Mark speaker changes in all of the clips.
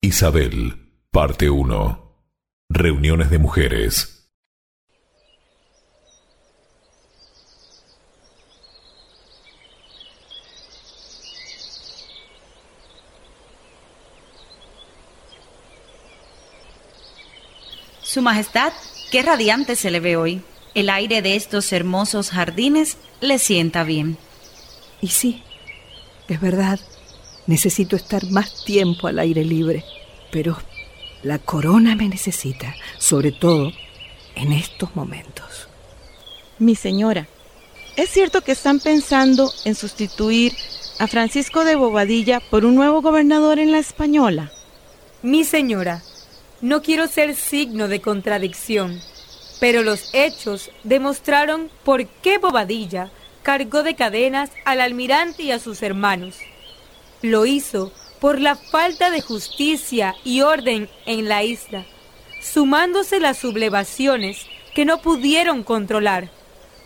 Speaker 1: Isabel, parte 1. Reuniones de mujeres.
Speaker 2: Su Majestad, qué radiante se le ve hoy. El aire de estos hermosos jardines le sienta bien.
Speaker 3: Y sí, es verdad, necesito estar más tiempo al aire libre, pero la corona me necesita, sobre todo en estos momentos.
Speaker 4: Mi señora, ¿es cierto que están pensando en sustituir a Francisco de Bobadilla por un nuevo gobernador en la Española?
Speaker 5: Mi señora, no quiero ser signo de contradicción, pero los hechos demostraron por qué Bobadilla cargó de cadenas al almirante y a sus hermanos. Lo hizo por la falta de justicia y orden en la isla, sumándose las sublevaciones que no pudieron controlar.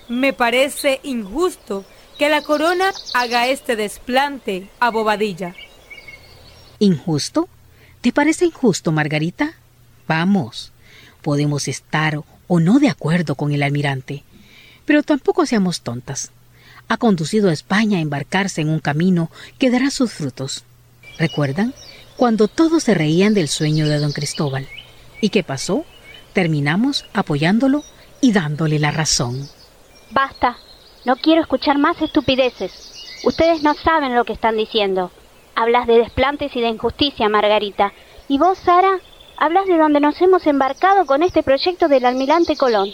Speaker 5: Me parece injusto que la corona haga este desplante a Bobadilla.
Speaker 6: ¿Injusto? ¿Te parece injusto, Margarita? Vamos, podemos estar o no de acuerdo con el almirante, pero tampoco seamos tontas. Ha conducido a España a embarcarse en un camino que dará sus frutos. ¿Recuerdan? Cuando todos se reían del sueño de don Cristóbal. ¿Y qué pasó? Terminamos apoyándolo y dándole la razón.
Speaker 7: Basta. No quiero escuchar más estupideces. Ustedes no saben lo que están diciendo. Hablas de desplantes y de injusticia, Margarita. ¿Y vos, Sara? hablas de donde nos hemos embarcado con este proyecto del almirante Colón.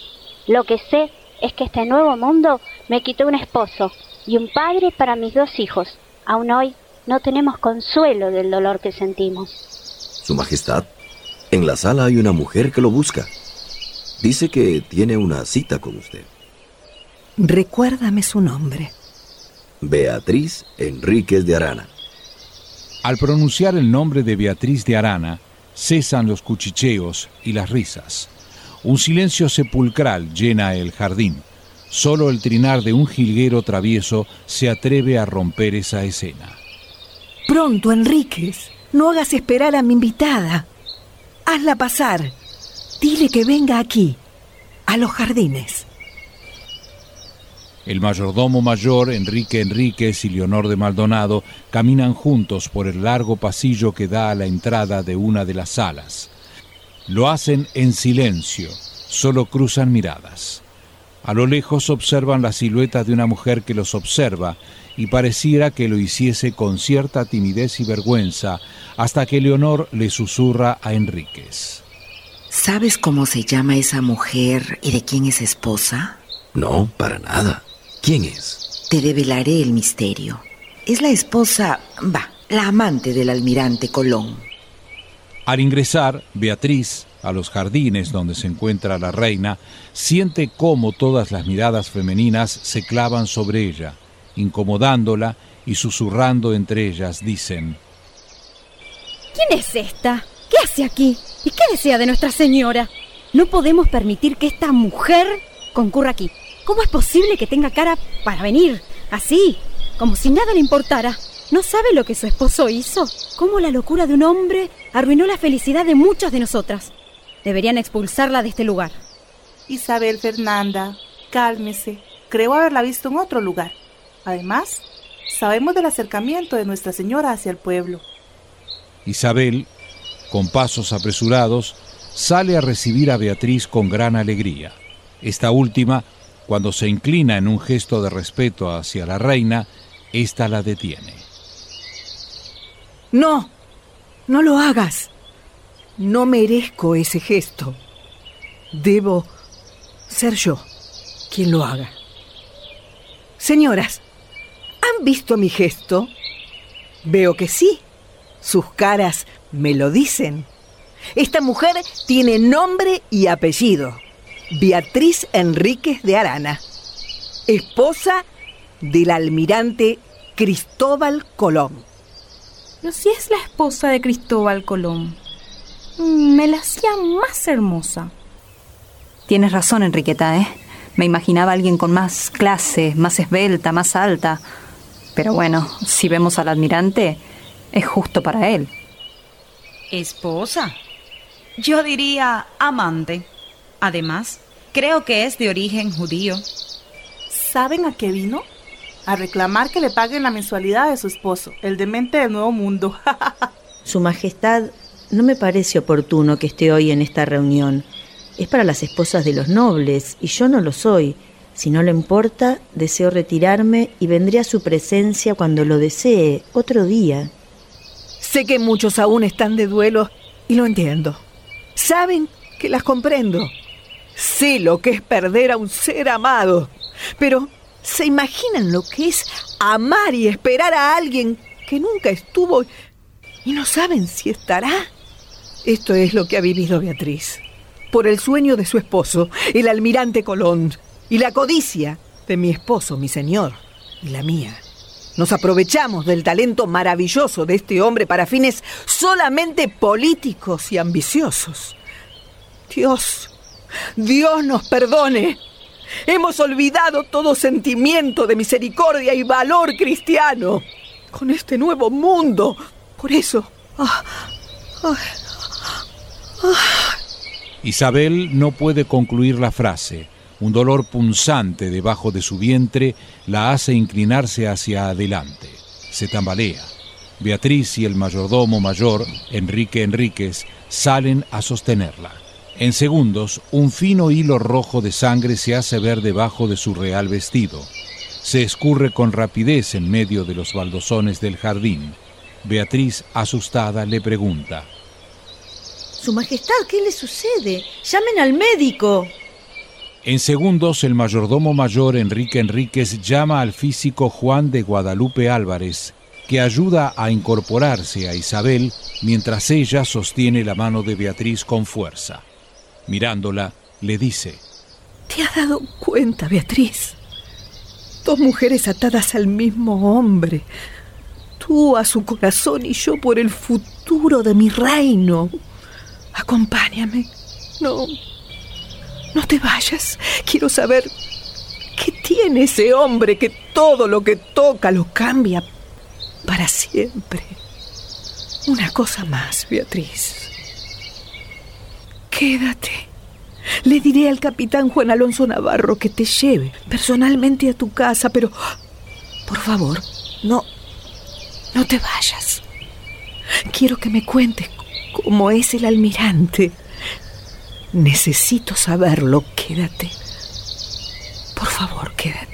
Speaker 7: Lo que sé es que este nuevo mundo me quitó un esposo y un padre para mis dos hijos. Aún hoy no tenemos consuelo del dolor que sentimos.
Speaker 8: Su Majestad, en la sala hay una mujer que lo busca. Dice que tiene una cita con usted.
Speaker 3: Recuérdame su nombre.
Speaker 8: Beatriz Enríquez de Arana.
Speaker 9: Al pronunciar el nombre de Beatriz de Arana, cesan los cuchicheos y las risas. Un silencio sepulcral llena el jardín. Solo el trinar de un jilguero travieso se atreve a romper esa escena.
Speaker 3: Pronto, Enríquez. No hagas esperar a mi invitada. Hazla pasar. Dile que venga aquí, a los jardines.
Speaker 9: El mayordomo mayor, Enrique Enríquez y Leonor de Maldonado, caminan juntos por el largo pasillo que da a la entrada de una de las salas. Lo hacen en silencio, solo cruzan miradas. A lo lejos observan la silueta de una mujer que los observa y pareciera que lo hiciese con cierta timidez y vergüenza hasta que Leonor le susurra a Enríquez.
Speaker 10: ¿Sabes cómo se llama esa mujer y de quién es esposa?
Speaker 8: No, para nada. ¿Quién es?
Speaker 10: Te develaré el misterio. Es la esposa, va, la amante del almirante Colón.
Speaker 9: Al ingresar, Beatriz, a los jardines donde se encuentra la reina, siente cómo todas las miradas femeninas se clavan sobre ella, incomodándola y susurrando entre ellas, dicen,
Speaker 11: ¿Quién es esta? ¿Qué hace aquí? ¿Y qué desea de Nuestra Señora? No podemos permitir que esta mujer concurra aquí. ¿Cómo es posible que tenga cara para venir? Así, como si nada le importara. ¿No sabe lo que su esposo hizo? ¿Cómo la locura de un hombre arruinó la felicidad de muchas de nosotras? Deberían expulsarla de este lugar.
Speaker 12: Isabel Fernanda, cálmese. Creo haberla visto en otro lugar. Además, sabemos del acercamiento de Nuestra Señora hacia el pueblo.
Speaker 9: Isabel, con pasos apresurados, sale a recibir a Beatriz con gran alegría. Esta última cuando se inclina en un gesto de respeto hacia la reina, ésta la detiene.
Speaker 3: No, no lo hagas. No merezco ese gesto. Debo ser yo quien lo haga. Señoras, ¿han visto mi gesto? Veo que sí. Sus caras me lo dicen. Esta mujer tiene nombre y apellido. Beatriz Enríquez de Arana, esposa del almirante Cristóbal Colón.
Speaker 11: Pero si es la esposa de Cristóbal Colón, mm, me la hacía más hermosa.
Speaker 13: Tienes razón, Enriqueta, ¿eh? Me imaginaba a alguien con más clase, más esbelta, más alta. Pero bueno, si vemos al almirante, es justo para él.
Speaker 2: Esposa. Yo diría amante. Además, creo que es de origen judío.
Speaker 12: ¿Saben a qué vino? A reclamar que le paguen la mensualidad de su esposo, el demente del Nuevo Mundo.
Speaker 14: Su Majestad, no me parece oportuno que esté hoy en esta reunión. Es para las esposas de los nobles, y yo no lo soy. Si no le importa, deseo retirarme y vendré a su presencia cuando lo desee, otro día.
Speaker 3: Sé que muchos aún están de duelo y lo entiendo. Saben que las comprendo. Sé lo que es perder a un ser amado. Pero, ¿se imaginan lo que es amar y esperar a alguien que nunca estuvo y no saben si estará? Esto es lo que ha vivido Beatriz. Por el sueño de su esposo, el almirante Colón, y la codicia de mi esposo, mi señor, y la mía. Nos aprovechamos del talento maravilloso de este hombre para fines solamente políticos y ambiciosos. Dios, Dios nos perdone. Hemos olvidado todo sentimiento de misericordia y valor cristiano con este nuevo mundo. Por eso... Ah, ah,
Speaker 9: ah. Isabel no puede concluir la frase un dolor punzante debajo de su vientre la hace inclinarse hacia adelante. Se tambalea. Beatriz y el mayordomo mayor, Enrique Enríquez, salen a sostenerla. En segundos, un fino hilo rojo de sangre se hace ver debajo de su real vestido. Se escurre con rapidez en medio de los baldosones del jardín. Beatriz, asustada, le pregunta.
Speaker 14: Su Majestad, ¿qué le sucede? Llamen al médico.
Speaker 9: En segundos, el mayordomo mayor Enrique Enríquez llama al físico Juan de Guadalupe Álvarez, que ayuda a incorporarse a Isabel mientras ella sostiene la mano de Beatriz con fuerza. Mirándola, le dice,
Speaker 3: ¿Te has dado cuenta, Beatriz? Dos mujeres atadas al mismo hombre. Tú a su corazón y yo por el futuro de mi reino. Acompáñame. No, no te vayas. Quiero saber qué tiene ese hombre que todo lo que toca lo cambia para siempre. Una cosa más, Beatriz. Quédate. Le diré al capitán Juan Alonso Navarro que te lleve personalmente a tu casa, pero por favor, no, no te vayas. Quiero que me cuentes cómo es el almirante. Necesito saberlo. Quédate. Por favor, quédate.